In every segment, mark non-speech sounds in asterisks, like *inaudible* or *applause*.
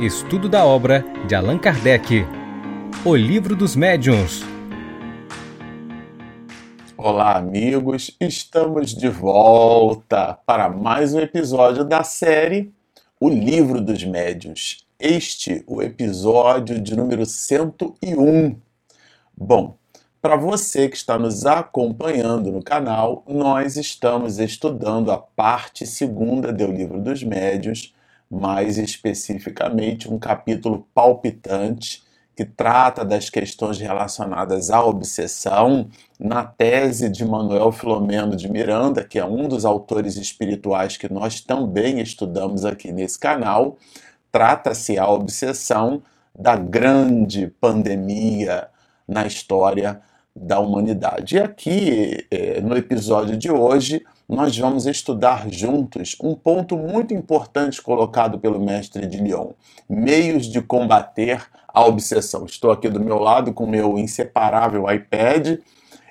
Estudo da obra de Allan Kardec. O Livro dos Médiuns. Olá, amigos. Estamos de volta para mais um episódio da série O Livro dos Médiuns. Este, o episódio de número 101. Bom, para você que está nos acompanhando no canal, nós estamos estudando a parte segunda do Livro dos Médiuns mais especificamente um capítulo palpitante que trata das questões relacionadas à obsessão, na tese de Manuel Filomeno de Miranda, que é um dos autores espirituais que nós também estudamos aqui nesse canal, trata-se a obsessão da grande pandemia na história da humanidade. E aqui, eh, no episódio de hoje, nós vamos estudar juntos um ponto muito importante colocado pelo mestre de Lyon: meios de combater a obsessão. Estou aqui do meu lado com meu inseparável iPad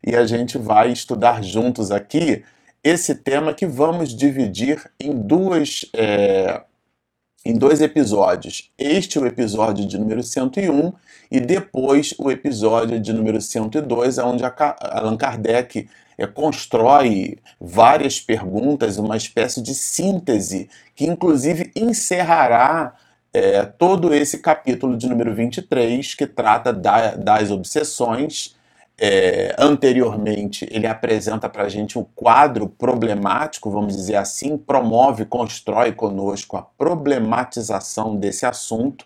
e a gente vai estudar juntos aqui esse tema que vamos dividir em duas. É, em dois episódios. Este é o episódio de número 101 e depois o episódio de número 102, onde Allan Kardec é, constrói várias perguntas, uma espécie de síntese, que inclusive encerrará é, todo esse capítulo de número 23, que trata da, das obsessões. É, anteriormente, ele apresenta para a gente o quadro problemático, vamos dizer assim, promove, constrói conosco a problematização desse assunto.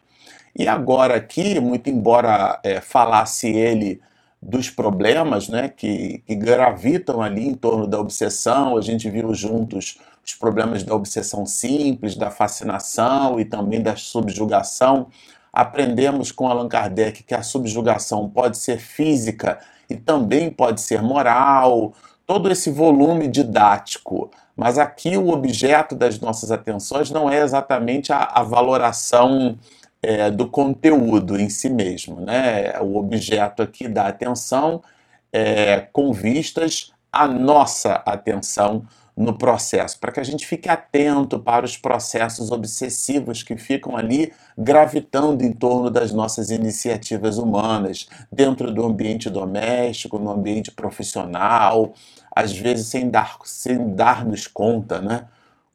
E agora aqui, muito embora é, falasse ele dos problemas né, que, que gravitam ali em torno da obsessão. A gente viu juntos os problemas da obsessão simples, da fascinação e também da subjugação. Aprendemos com Allan Kardec que a subjugação pode ser física e também pode ser moral, todo esse volume didático. Mas aqui o objeto das nossas atenções não é exatamente a, a valoração é, do conteúdo em si mesmo. Né? O objeto aqui da atenção é, com vistas à nossa atenção no processo, para que a gente fique atento para os processos obsessivos que ficam ali gravitando em torno das nossas iniciativas humanas, dentro do ambiente doméstico, no ambiente profissional, às vezes sem dar sem darmos conta, né?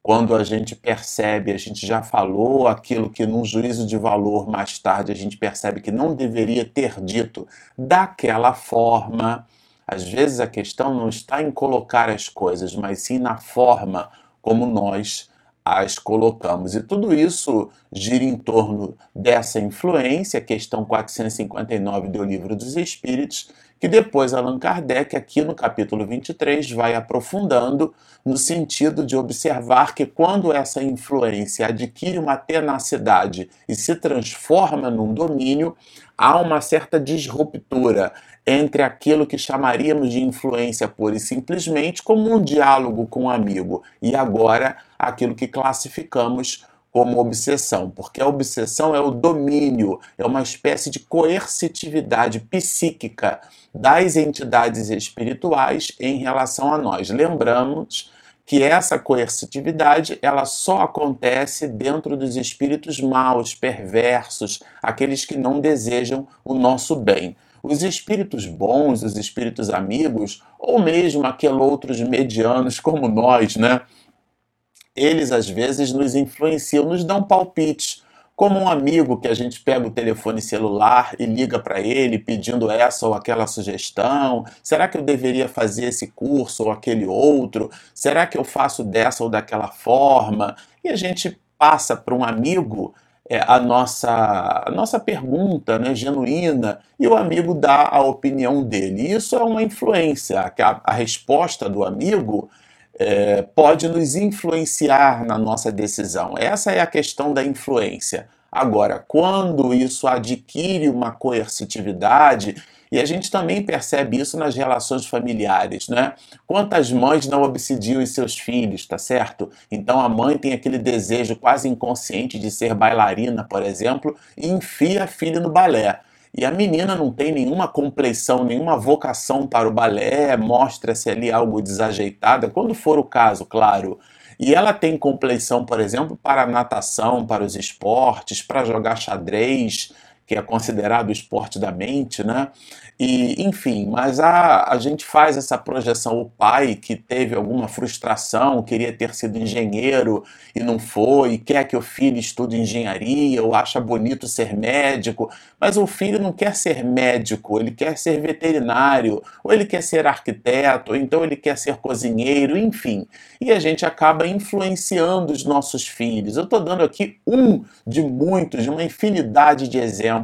Quando a gente percebe, a gente já falou aquilo que num juízo de valor mais tarde a gente percebe que não deveria ter dito daquela forma. Às vezes a questão não está em colocar as coisas, mas sim na forma como nós as colocamos. E tudo isso gira em torno dessa influência, questão 459 do Livro dos Espíritos, que depois Allan Kardec, aqui no capítulo 23, vai aprofundando no sentido de observar que quando essa influência adquire uma tenacidade e se transforma num domínio, há uma certa disruptura entre aquilo que chamaríamos de influência pura e simplesmente como um diálogo com um amigo. E agora aquilo que classificamos como obsessão, porque a obsessão é o domínio, é uma espécie de coercitividade psíquica das entidades espirituais em relação a nós. Lembramos que essa coercitividade ela só acontece dentro dos espíritos maus, perversos, aqueles que não desejam o nosso bem. Os espíritos bons, os espíritos amigos, ou mesmo aqueles outros medianos como nós, né? Eles às vezes nos influenciam, nos dão palpites. Como um amigo que a gente pega o telefone celular e liga para ele pedindo essa ou aquela sugestão. Será que eu deveria fazer esse curso ou aquele outro? Será que eu faço dessa ou daquela forma? E a gente passa para um amigo é, a, nossa, a nossa pergunta né, genuína e o amigo dá a opinião dele. Isso é uma influência. A, a resposta do amigo é, pode nos influenciar na nossa decisão. Essa é a questão da influência. Agora, quando isso adquire uma coercitividade, e a gente também percebe isso nas relações familiares, né? Quantas mães não obsidiam seus filhos, tá certo? Então a mãe tem aquele desejo quase inconsciente de ser bailarina, por exemplo, e enfia a filha no balé e a menina não tem nenhuma compleição, nenhuma vocação para o balé, mostra-se ali algo desajeitada, quando for o caso, claro. E ela tem compleição, por exemplo, para natação, para os esportes, para jogar xadrez, que é considerado o esporte da mente, né? E, enfim, mas a, a gente faz essa projeção. O pai que teve alguma frustração, queria ter sido engenheiro e não foi, quer que o filho estude engenharia ou acha bonito ser médico, mas o filho não quer ser médico, ele quer ser veterinário, ou ele quer ser arquiteto, ou então ele quer ser cozinheiro, enfim. E a gente acaba influenciando os nossos filhos. Eu estou dando aqui um de muitos, de uma infinidade de exemplos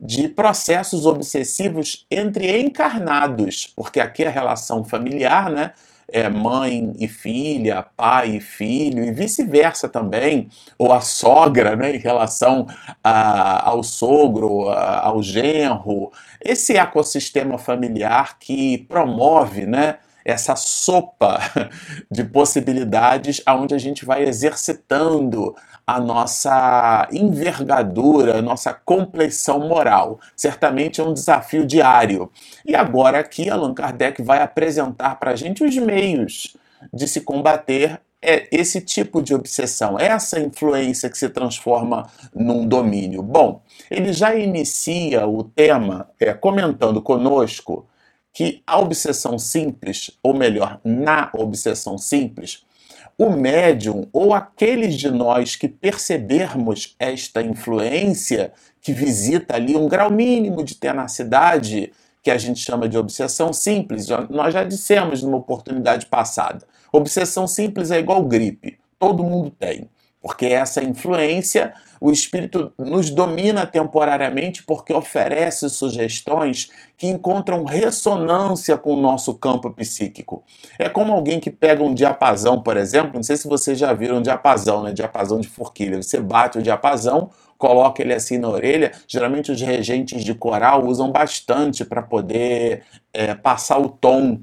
de processos obsessivos entre encarnados, porque aqui a relação familiar, né? É mãe e filha, pai e filho, e vice-versa também, ou a sogra, né, em relação a, ao sogro, a, ao genro. Esse ecossistema familiar que promove, né, essa sopa *laughs* de possibilidades aonde a gente vai exercitando a nossa envergadura, a nossa compleição moral. Certamente é um desafio diário. E agora aqui Allan Kardec vai apresentar para a gente os meios de se combater é esse tipo de obsessão, essa influência que se transforma num domínio. Bom, ele já inicia o tema é, comentando conosco que a obsessão simples, ou melhor, na obsessão simples, o médium ou aqueles de nós que percebermos esta influência que visita ali um grau mínimo de tenacidade, que a gente chama de obsessão simples, nós já dissemos numa oportunidade passada. Obsessão simples é igual gripe, todo mundo tem porque essa influência, o espírito nos domina temporariamente porque oferece sugestões que encontram ressonância com o nosso campo psíquico. É como alguém que pega um diapasão, por exemplo, não sei se vocês já viram um diapasão, né? Diapasão de forquilha. Você bate o diapasão, coloca ele assim na orelha. Geralmente os regentes de coral usam bastante para poder é, passar o tom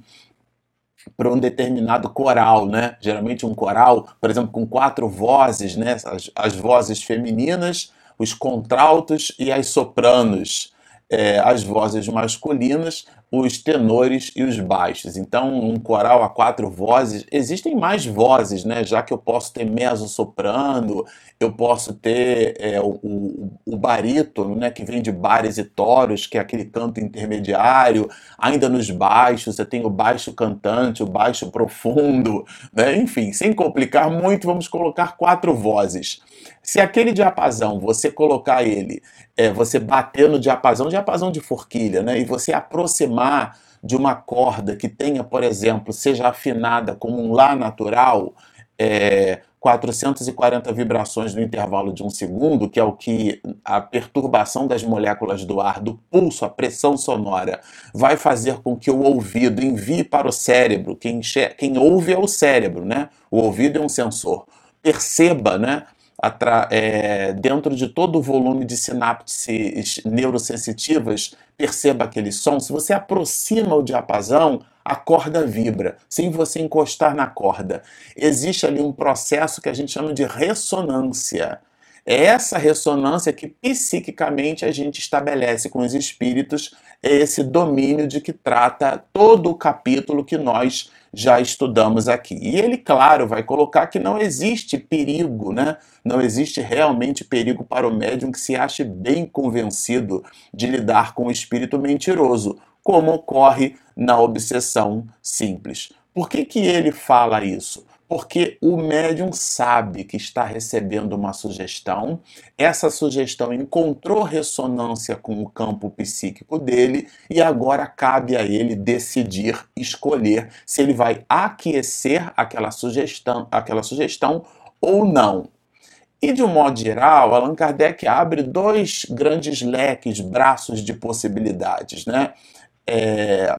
para um determinado coral, né? Geralmente um coral, por exemplo, com quatro vozes, né? As, as vozes femininas, os contraltos e as sopranos. É, as vozes masculinas, os tenores e os baixos. Então, um coral a quatro vozes, existem mais vozes, né? Já que eu posso ter mezzo-soprano, eu posso ter é, o, o, o barítono, né? Que vem de bares e toros, que é aquele canto intermediário. Ainda nos baixos, eu tenho o baixo cantante, o baixo profundo, né? Enfim, sem complicar muito, vamos colocar quatro vozes. Se aquele diapasão, você colocar ele, é, você bater no diapasão, diapasão de forquilha, né? E você aproximar de uma corda que tenha, por exemplo, seja afinada como um Lá natural, é, 440 vibrações no intervalo de um segundo, que é o que a perturbação das moléculas do ar, do pulso, a pressão sonora, vai fazer com que o ouvido envie para o cérebro. Quem, quem ouve é o cérebro, né? O ouvido é um sensor. Perceba, né? É, dentro de todo o volume de sinapses neurosensitivas, perceba aquele som. Se você aproxima o diapasão, a corda vibra, sem você encostar na corda. Existe ali um processo que a gente chama de ressonância. É essa ressonância que psiquicamente a gente estabelece com os espíritos, é esse domínio de que trata todo o capítulo que nós já estudamos aqui. E ele, claro, vai colocar que não existe perigo, né? Não existe realmente perigo para o médium que se ache bem convencido de lidar com o espírito mentiroso, como ocorre na obsessão simples. Por que, que ele fala isso? Porque o médium sabe que está recebendo uma sugestão, essa sugestão encontrou ressonância com o campo psíquico dele e agora cabe a ele decidir, escolher se ele vai aquecer aquela sugestão, aquela sugestão ou não. E de um modo geral, Allan Kardec abre dois grandes leques, braços de possibilidades, né? É,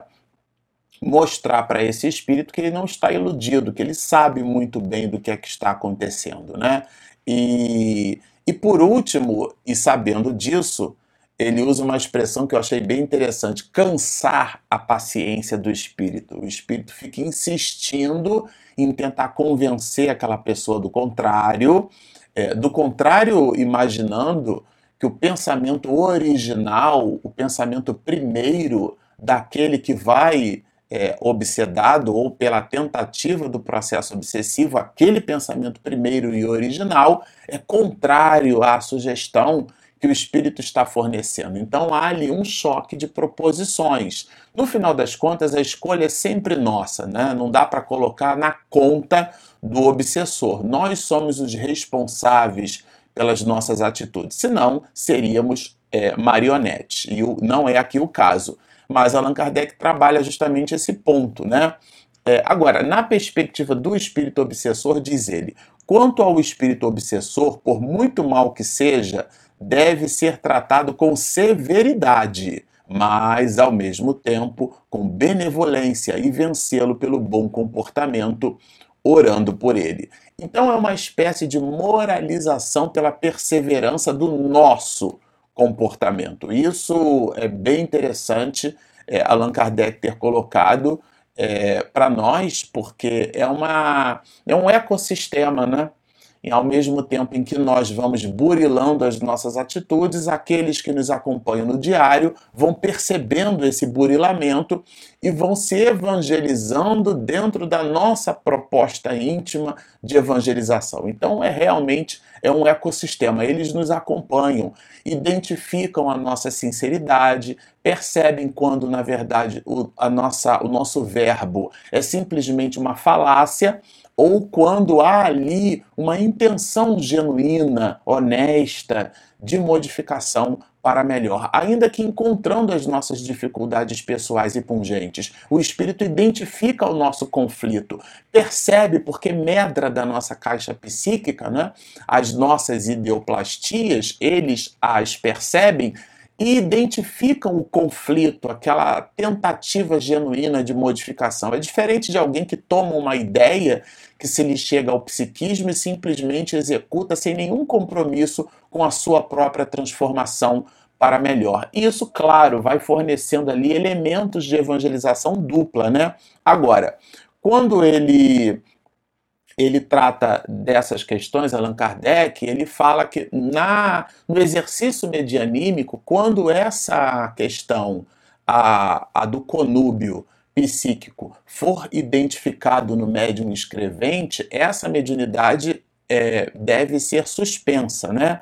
mostrar para esse espírito que ele não está iludido, que ele sabe muito bem do que é que está acontecendo, né? E, e por último, e sabendo disso, ele usa uma expressão que eu achei bem interessante: cansar a paciência do espírito. O espírito fica insistindo em tentar convencer aquela pessoa do contrário, é, do contrário, imaginando que o pensamento original, o pensamento primeiro daquele que vai é, obsedado ou pela tentativa do processo obsessivo, aquele pensamento primeiro e original é contrário à sugestão que o espírito está fornecendo. Então há ali um choque de proposições. No final das contas, a escolha é sempre nossa, né? não dá para colocar na conta do obsessor. Nós somos os responsáveis pelas nossas atitudes, senão seríamos é, marionetes. E não é aqui o caso. Mas Allan Kardec trabalha justamente esse ponto, né? É, agora, na perspectiva do espírito obsessor, diz ele: quanto ao espírito obsessor, por muito mal que seja, deve ser tratado com severidade, mas ao mesmo tempo com benevolência e vencê-lo pelo bom comportamento, orando por ele. Então é uma espécie de moralização pela perseverança do nosso comportamento. Isso é bem interessante é, Allan Kardec ter colocado é, para nós, porque é, uma, é um ecossistema, né? E ao mesmo tempo em que nós vamos burilando as nossas atitudes, aqueles que nos acompanham no diário vão percebendo esse burilamento e vão se evangelizando dentro da nossa proposta íntima de evangelização. Então é realmente é um ecossistema. Eles nos acompanham, identificam a nossa sinceridade, percebem quando na verdade o, a nossa, o nosso verbo é simplesmente uma falácia ou quando há ali uma intenção genuína, honesta, de modificação para melhor, ainda que encontrando as nossas dificuldades pessoais e pungentes. O espírito identifica o nosso conflito, percebe porque medra da nossa caixa psíquica, né? As nossas ideoplastias, eles as percebem e identificam o conflito, aquela tentativa genuína de modificação. É diferente de alguém que toma uma ideia que se lhe chega ao psiquismo e simplesmente executa sem nenhum compromisso com a sua própria transformação para melhor. Isso, claro, vai fornecendo ali elementos de evangelização dupla, né? Agora, quando ele ele trata dessas questões, Allan Kardec, ele fala que na, no exercício medianímico, quando essa questão, a, a do conúbio psíquico, for identificado no médium escrevente, essa mediunidade é, deve ser suspensa, né?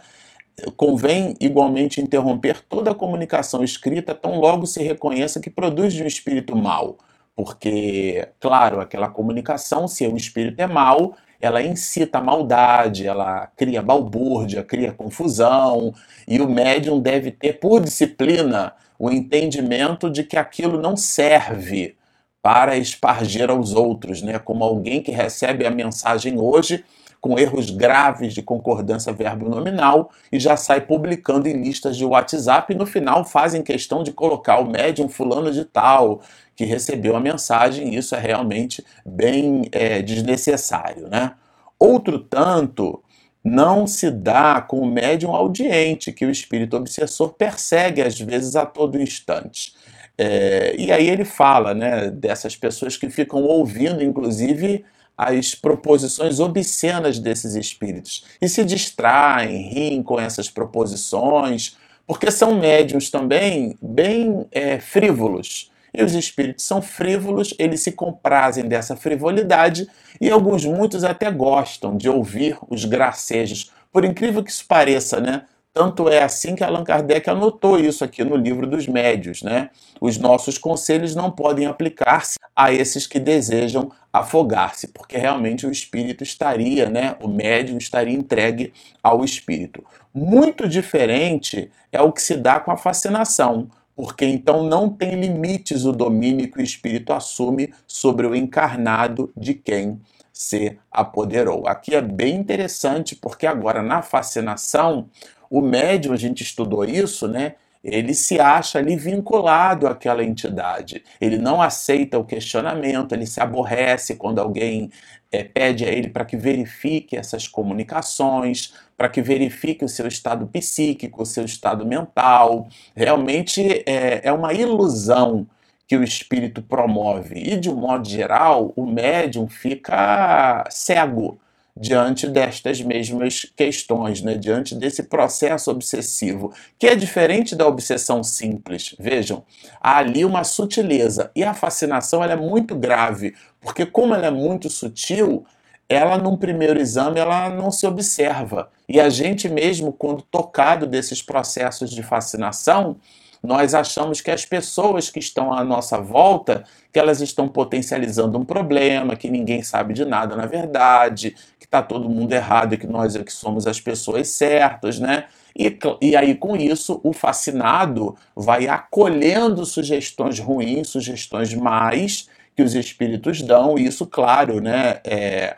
Convém igualmente interromper toda a comunicação escrita tão logo se reconheça que produz de um espírito mau porque, claro, aquela comunicação, se o espírito é mau, ela incita a maldade, ela cria balbúrdia, cria confusão, e o médium deve ter, por disciplina, o entendimento de que aquilo não serve para espargir aos outros, né? Como alguém que recebe a mensagem hoje com erros graves de concordância verbo-nominal e já sai publicando em listas de WhatsApp e no final fazem questão de colocar o médium fulano de tal que recebeu a mensagem isso é realmente bem é, desnecessário, né? Outro tanto não se dá com o médium audiente, que o espírito obsessor persegue às vezes a todo instante. É, e aí ele fala né, dessas pessoas que ficam ouvindo, inclusive, as proposições obscenas desses espíritos e se distraem, riem com essas proposições, porque são médiums também bem é, frívolos. E os espíritos são frívolos, eles se comprazem dessa frivolidade e alguns, muitos até gostam de ouvir os gracejos. Por incrível que isso pareça, né? Tanto é assim que Allan Kardec anotou isso aqui no livro dos médios, né? Os nossos conselhos não podem aplicar-se a esses que desejam afogar-se, porque realmente o espírito estaria, né? O médium estaria entregue ao espírito. Muito diferente é o que se dá com a fascinação, porque então não tem limites o domínio que o espírito assume sobre o encarnado de quem se apoderou. Aqui é bem interessante, porque agora na fascinação o médium, a gente estudou isso, né? Ele se acha ali vinculado àquela entidade. Ele não aceita o questionamento, ele se aborrece quando alguém é, pede a ele para que verifique essas comunicações, para que verifique o seu estado psíquico, o seu estado mental. Realmente é, é uma ilusão que o espírito promove. E, de um modo geral, o médium fica cego diante destas mesmas questões, né? diante desse processo obsessivo, que é diferente da obsessão simples. Vejam, há ali uma sutileza e a fascinação ela é muito grave, porque como ela é muito sutil, ela num primeiro exame ela não se observa. E a gente mesmo, quando tocado desses processos de fascinação, nós achamos que as pessoas que estão à nossa volta, que elas estão potencializando um problema, que ninguém sabe de nada na verdade, que está todo mundo errado e que nós é que somos as pessoas certas, né? E, e aí, com isso, o fascinado vai acolhendo sugestões ruins, sugestões mais que os espíritos dão, e isso, claro, né? É,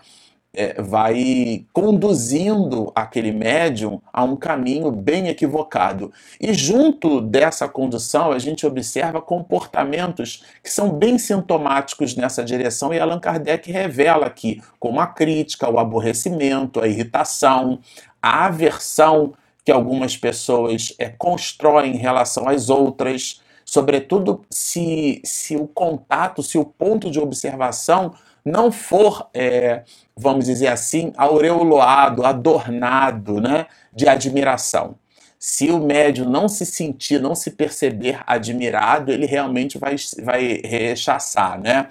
é, vai conduzindo aquele médium a um caminho bem equivocado. E junto dessa condução, a gente observa comportamentos que são bem sintomáticos nessa direção, e Allan Kardec revela aqui, como a crítica, o aborrecimento, a irritação, a aversão que algumas pessoas é, constroem em relação às outras, sobretudo se, se o contato, se o ponto de observação não for, é, vamos dizer assim, aureoloado, adornado né, de admiração. Se o médium não se sentir, não se perceber admirado, ele realmente vai, vai rechaçar, né?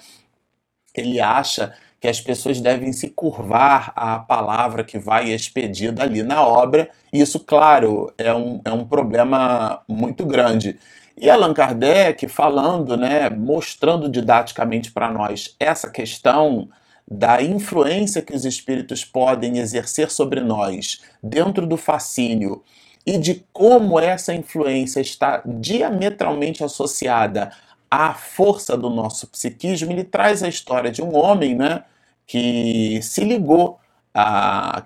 Ele acha que as pessoas devem se curvar à palavra que vai expedida ali na obra, e isso, claro, é um, é um problema muito grande. E Allan Kardec falando, né, mostrando didaticamente para nós essa questão da influência que os espíritos podem exercer sobre nós dentro do fascínio e de como essa influência está diametralmente associada à força do nosso psiquismo, ele traz a história de um homem né, que se ligou a,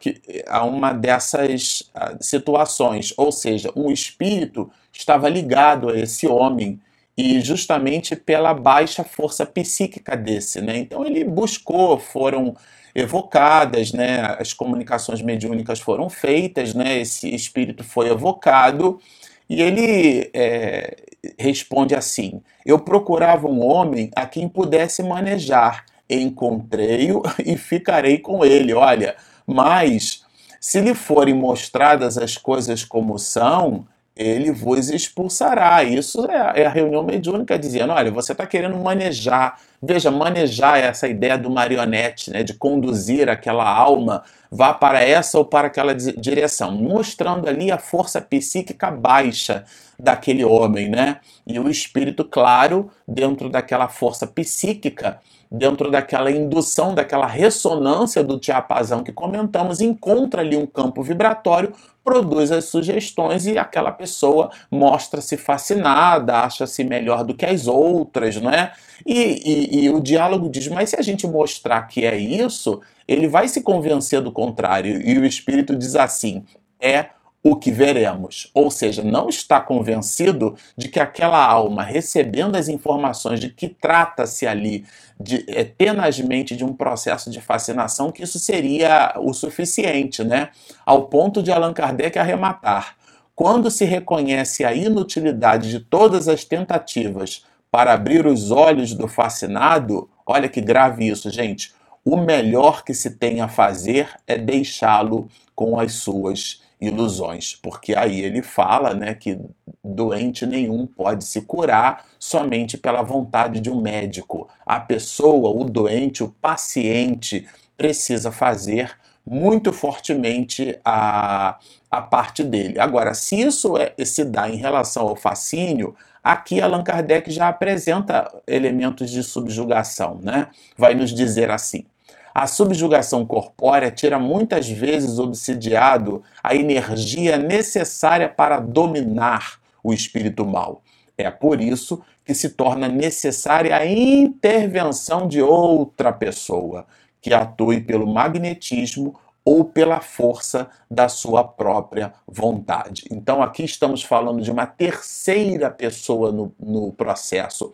a uma dessas situações, ou seja, um espírito estava ligado a esse homem e justamente pela baixa força psíquica desse, né? Então ele buscou, foram evocadas, né? As comunicações mediúnicas foram feitas, né? Esse espírito foi evocado e ele é, responde assim: Eu procurava um homem a quem pudesse manejar, encontrei-o *laughs* e ficarei com ele. Olha, mas se lhe forem mostradas as coisas como são, ele vos expulsará. Isso é, é a reunião mediúnica dizendo: olha, você está querendo manejar. Veja, manejar é essa ideia do marionete, né, de conduzir aquela alma, vá para essa ou para aquela direção, mostrando ali a força psíquica baixa daquele homem, né? E o espírito, claro, dentro daquela força psíquica, dentro daquela indução, daquela ressonância do diapasão que comentamos, encontra ali um campo vibratório, produz as sugestões e aquela pessoa mostra-se fascinada, acha-se melhor do que as outras, não é? E, e, e o diálogo diz: mas se a gente mostrar que é isso, ele vai se convencer do contrário. E o espírito diz assim: é o que veremos. Ou seja, não está convencido de que aquela alma, recebendo as informações de que trata-se ali de, é, tenazmente de um processo de fascinação, que isso seria o suficiente, né? Ao ponto de Allan Kardec arrematar. Quando se reconhece a inutilidade de todas as tentativas para abrir os olhos do fascinado, olha que grave isso, gente. O melhor que se tem a fazer é deixá-lo com as suas ilusões, porque aí ele fala né, que doente nenhum pode se curar somente pela vontade de um médico. A pessoa, o doente, o paciente, precisa fazer muito fortemente a, a parte dele. Agora, se isso é, se dá em relação ao fascínio, aqui Allan Kardec já apresenta elementos de subjugação, né? Vai nos dizer assim: a subjugação corpórea tira muitas vezes obsidiado a energia necessária para dominar o espírito mal. É por isso que se torna necessária a intervenção de outra pessoa que atue pelo magnetismo ou pela força da sua própria vontade. Então, aqui estamos falando de uma terceira pessoa no, no processo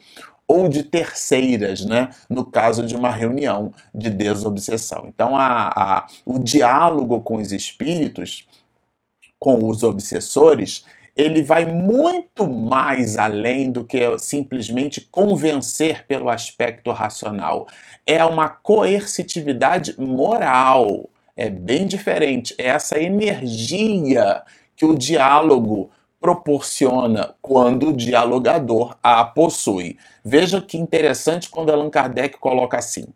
ou de terceiras, né? no caso de uma reunião de desobsessão. Então, a, a, o diálogo com os espíritos, com os obsessores, ele vai muito mais além do que simplesmente convencer pelo aspecto racional. É uma coercitividade moral É bem diferente. É essa energia que o diálogo proporciona quando o dialogador a possui. Veja que interessante quando Allan Kardec coloca assim: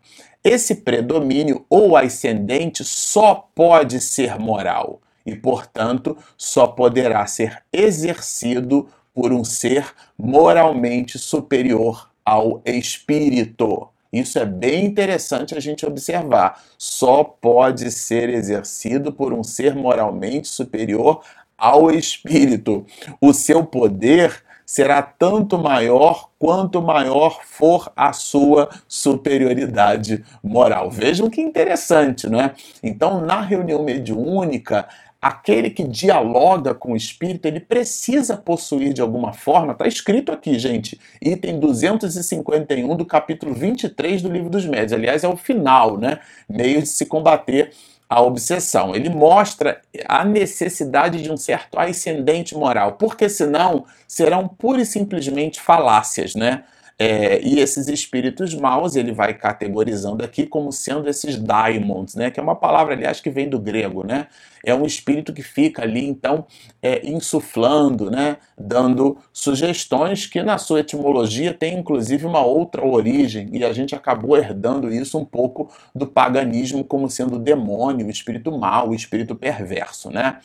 esse predomínio ou ascendente só pode ser moral e, portanto, só poderá ser exercido por um ser moralmente superior ao espírito. Isso é bem interessante a gente observar. Só pode ser exercido por um ser moralmente superior ao espírito. O seu poder será tanto maior quanto maior for a sua superioridade moral. Vejam que interessante, não é? Então, na reunião mediúnica, aquele que dialoga com o espírito, ele precisa possuir de alguma forma, está escrito aqui, gente, item 251 do capítulo 23 do livro dos médios. Aliás, é o final, né? Meio de se combater a obsessão. Ele mostra a necessidade de um certo ascendente moral, porque senão serão pura e simplesmente falácias, né? É, e esses espíritos maus ele vai categorizando aqui como sendo esses daimons, né? Que é uma palavra, aliás, que vem do grego, né? É um espírito que fica ali, então, é, insuflando, né? Dando sugestões que na sua etimologia tem inclusive uma outra origem e a gente acabou herdando isso um pouco do paganismo como sendo o demônio, o espírito mau, o espírito perverso, né?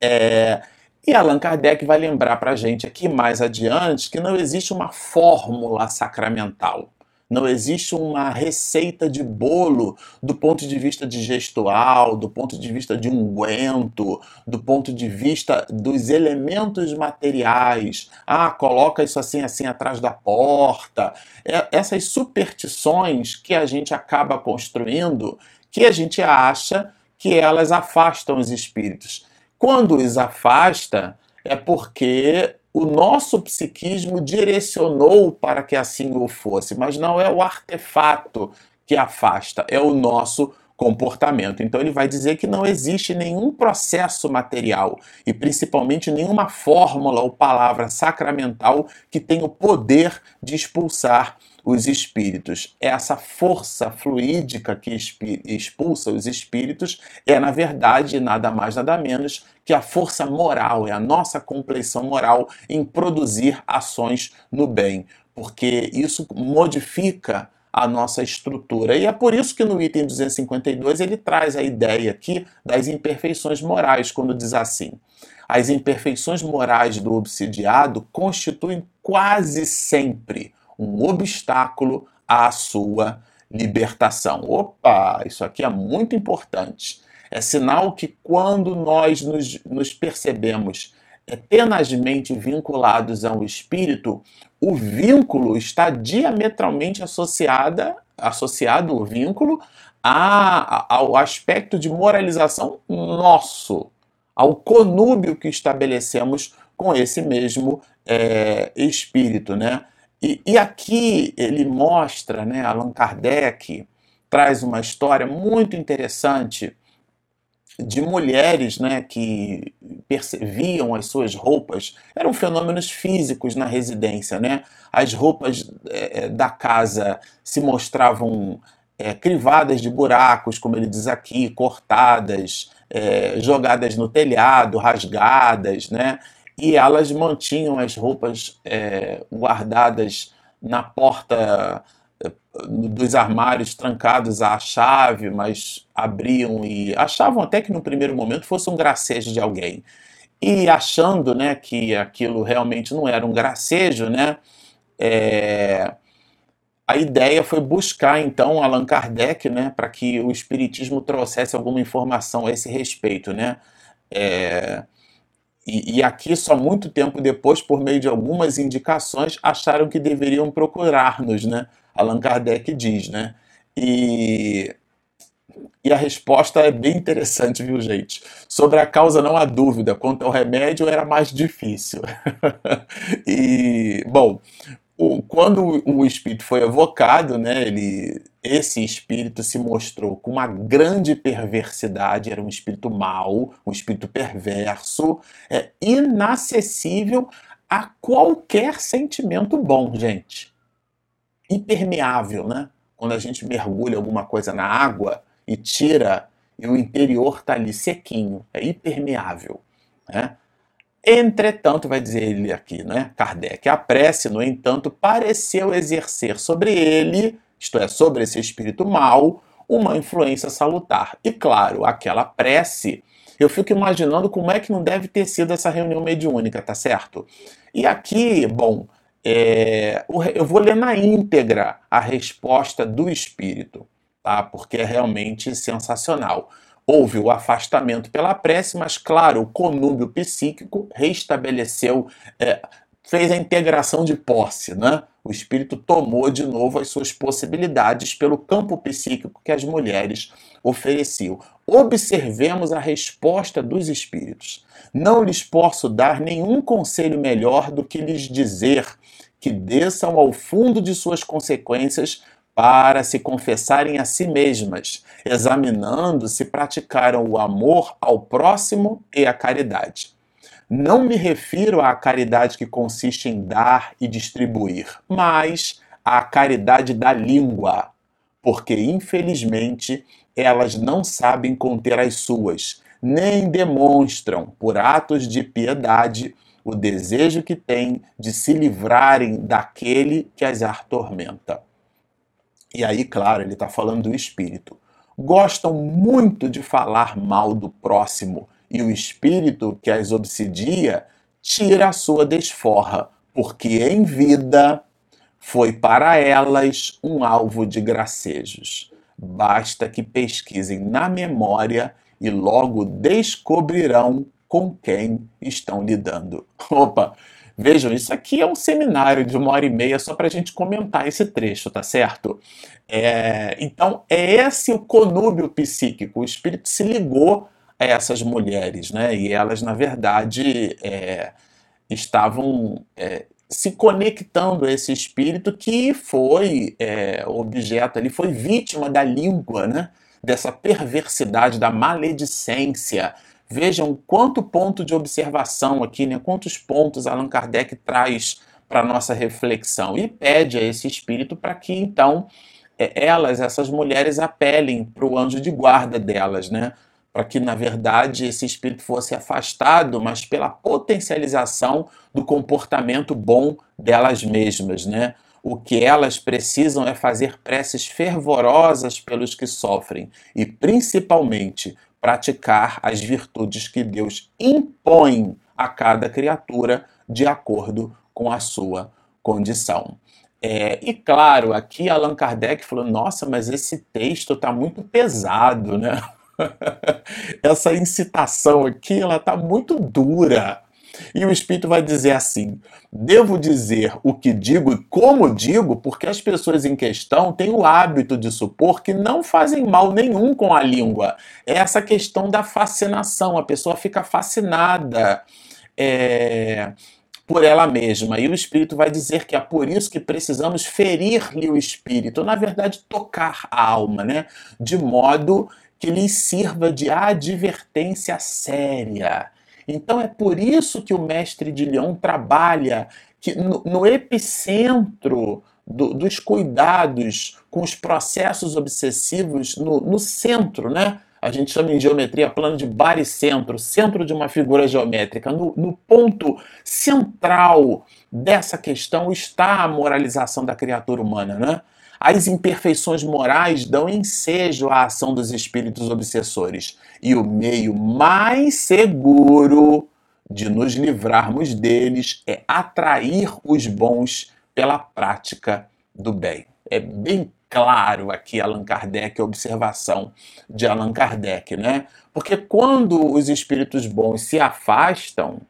É, e Allan Kardec vai lembrar para a gente aqui mais adiante que não existe uma fórmula sacramental. Não existe uma receita de bolo do ponto de vista digestual, do ponto de vista de unguento, do ponto de vista dos elementos materiais. Ah, coloca isso assim, assim atrás da porta. É, essas superstições que a gente acaba construindo, que a gente acha que elas afastam os espíritos. Quando os afasta, é porque o nosso psiquismo direcionou para que assim o fosse, mas não é o artefato que afasta, é o nosso comportamento. Então ele vai dizer que não existe nenhum processo material e principalmente nenhuma fórmula ou palavra sacramental que tenha o poder de expulsar os espíritos. Essa força fluídica que expulsa os espíritos é, na verdade, nada mais, nada menos que a força moral, é a nossa compleição moral em produzir ações no bem, porque isso modifica a nossa estrutura. E é por isso que no item 252 ele traz a ideia aqui das imperfeições morais, quando diz assim: as imperfeições morais do obsidiado constituem quase sempre um obstáculo à sua libertação. Opa, isso aqui é muito importante. É sinal que quando nós nos, nos percebemos é, tenazmente vinculados ao espírito, o vínculo está diametralmente associada, associado o vínculo a, ao aspecto de moralização nosso, ao conúbio que estabelecemos com esse mesmo é, espírito, né? E, e aqui ele mostra, né, Allan Kardec traz uma história muito interessante de mulheres né, que percebiam as suas roupas, eram fenômenos físicos na residência. Né? As roupas é, da casa se mostravam é, crivadas de buracos, como ele diz aqui, cortadas, é, jogadas no telhado, rasgadas, né? E elas mantinham as roupas é, guardadas na porta é, dos armários trancados à chave, mas abriam e achavam até que no primeiro momento fosse um gracejo de alguém. E achando né, que aquilo realmente não era um gracejo, né, é, a ideia foi buscar então Allan Kardec né, para que o Espiritismo trouxesse alguma informação a esse respeito. Né? É, e, e, aqui, só muito tempo depois, por meio de algumas indicações, acharam que deveriam procurar-nos, né? Allan Kardec diz, né? E, e a resposta é bem interessante, viu, gente? Sobre a causa não há dúvida, quanto ao remédio era mais difícil. *laughs* e, bom, o, quando o espírito foi evocado, né, ele, esse espírito se mostrou com uma grande perversidade, era um espírito mau, um espírito perverso, é, inacessível a qualquer sentimento bom, gente. Impermeável, né? Quando a gente mergulha alguma coisa na água e tira e o interior está ali sequinho, é impermeável. Né? Entretanto, vai dizer ele aqui, né, Kardec, a prece, no entanto, pareceu exercer sobre ele, isto é, sobre esse espírito mau, uma influência salutar. E claro, aquela prece, eu fico imaginando como é que não deve ter sido essa reunião mediúnica, tá certo? E aqui, bom, é, eu vou ler na íntegra a resposta do espírito, tá? Porque é realmente sensacional. Houve o afastamento pela prece, mas, claro, o conúbio psíquico restabeleceu, é, fez a integração de posse, né? O espírito tomou de novo as suas possibilidades pelo campo psíquico que as mulheres ofereciam. Observemos a resposta dos espíritos. Não lhes posso dar nenhum conselho melhor do que lhes dizer que desçam ao fundo de suas consequências para se confessarem a si mesmas, examinando se praticaram o amor ao próximo e a caridade. Não me refiro à caridade que consiste em dar e distribuir, mas à caridade da língua, porque infelizmente elas não sabem conter as suas, nem demonstram, por atos de piedade, o desejo que têm de se livrarem daquele que as atormenta. E aí, claro, ele está falando do espírito. Gostam muito de falar mal do próximo, e o espírito que as obsidia tira a sua desforra, porque em vida foi para elas um alvo de gracejos. Basta que pesquisem na memória e logo descobrirão com quem estão lidando. Opa, Vejam, isso aqui é um seminário de uma hora e meia só para a gente comentar esse trecho, tá certo? É, então, é esse o conúbio psíquico. O espírito se ligou a essas mulheres, né? E elas, na verdade, é, estavam é, se conectando a esse espírito que foi é, objeto ali, foi vítima da língua, né? Dessa perversidade, da maledicência, Vejam quanto ponto de observação aqui, né? quantos pontos Allan Kardec traz para nossa reflexão e pede a esse espírito para que então é, elas, essas mulheres, apelem para o anjo de guarda delas, né? Para que, na verdade, esse espírito fosse afastado, mas pela potencialização do comportamento bom delas mesmas, né? O que elas precisam é fazer preces fervorosas pelos que sofrem e, principalmente, praticar as virtudes que Deus impõe a cada criatura de acordo com a sua condição. É, e claro, aqui Allan Kardec falou: nossa, mas esse texto está muito pesado, né? *laughs* Essa incitação aqui ela está muito dura. E o Espírito vai dizer assim: devo dizer o que digo e como digo, porque as pessoas em questão têm o hábito de supor que não fazem mal nenhum com a língua. É essa questão da fascinação, a pessoa fica fascinada. É por ela mesma. E o Espírito vai dizer que é por isso que precisamos ferir-lhe o Espírito, na verdade, tocar a alma, né? De modo que lhe sirva de advertência séria. Então é por isso que o mestre de Lyon trabalha que no, no epicentro do, dos cuidados com os processos obsessivos, no, no, centro, né? A gente chama em geometria plano de baricentro, centro de uma figura geométrica. No, no ponto central dessa questão está a moralização da criatura humana, né? As imperfeições morais dão ensejo à ação dos espíritos obsessores, e o meio mais seguro de nos livrarmos deles é atrair os bons pela prática do bem. É bem claro aqui Allan Kardec, a observação de Allan Kardec, né? Porque quando os espíritos bons se afastam,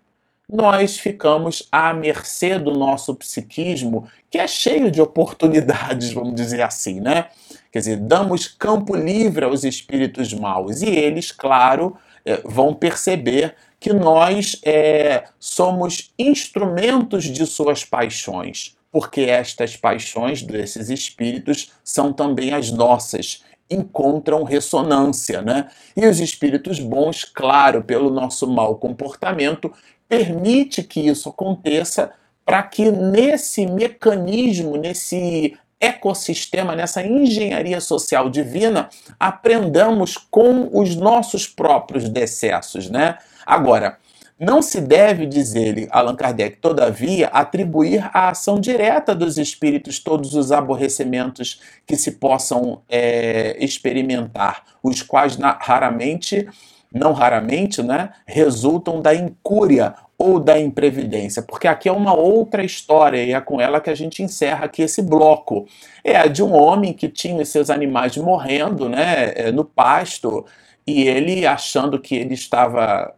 nós ficamos à mercê do nosso psiquismo, que é cheio de oportunidades, vamos dizer assim, né? Quer dizer, damos campo livre aos espíritos maus e eles, claro, eh, vão perceber que nós é, somos instrumentos de suas paixões, porque estas paixões desses espíritos são também as nossas encontram ressonância, né? E os espíritos bons, claro, pelo nosso mau comportamento, permite que isso aconteça para que nesse mecanismo, nesse ecossistema, nessa engenharia social divina, aprendamos com os nossos próprios decessos, né? Agora, não se deve, diz ele, Allan Kardec, todavia, atribuir à ação direta dos espíritos todos os aborrecimentos que se possam é, experimentar, os quais raramente, não raramente, né, resultam da incúria ou da imprevidência, porque aqui é uma outra história e é com ela que a gente encerra aqui esse bloco. É a de um homem que tinha seus animais morrendo né, é, no pasto e ele achando que ele estava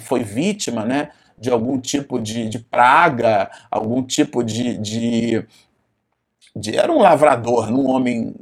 foi vítima né, de algum tipo de, de praga, algum tipo de, de, de, Era um lavrador, um homem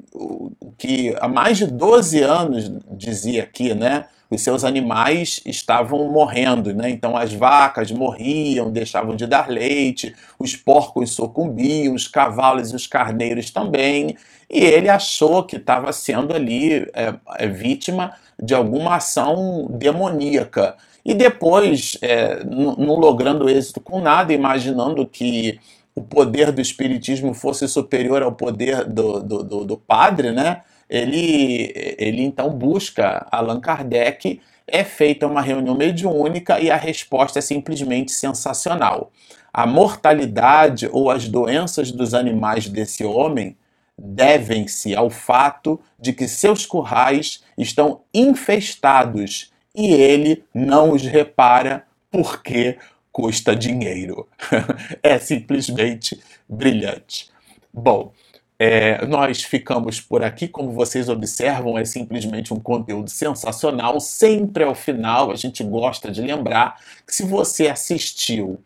que há mais de 12 anos, dizia aqui, né? Os seus animais estavam morrendo, né? Então as vacas morriam, deixavam de dar leite, os porcos sucumbiam, os cavalos e os carneiros também. E ele achou que estava sendo ali é, é, vítima de alguma ação demoníaca. E depois, é, não logrando êxito com nada, imaginando que o poder do espiritismo fosse superior ao poder do, do, do, do padre, né? Ele, ele então busca Allan Kardec, é feita uma reunião mediúnica e a resposta é simplesmente sensacional. A mortalidade ou as doenças dos animais desse homem devem-se ao fato de que seus currais estão infestados e ele não os repara porque custa dinheiro. *laughs* é simplesmente brilhante. Bom, é, nós ficamos por aqui, como vocês observam, é simplesmente um conteúdo sensacional. Sempre ao final, a gente gosta de lembrar que se você assistiu,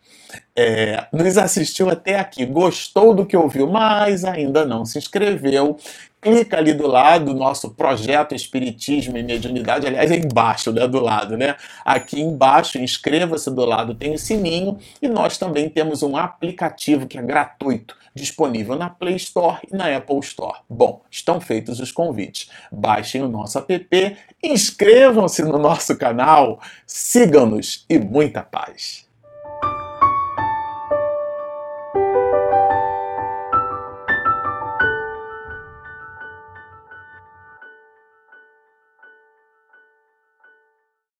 é, nos assistiu até aqui, gostou do que ouviu, mas ainda não se inscreveu, clica ali do lado, nosso projeto Espiritismo e Mediunidade, aliás, é embaixo, né, do lado, né? Aqui embaixo, inscreva-se do lado, tem o sininho e nós também temos um aplicativo que é gratuito, disponível na Play Store e na Apple Store. Bom, estão feitos os convites. Baixem o nosso app, inscrevam-se no nosso canal, sigam-nos e muita paz.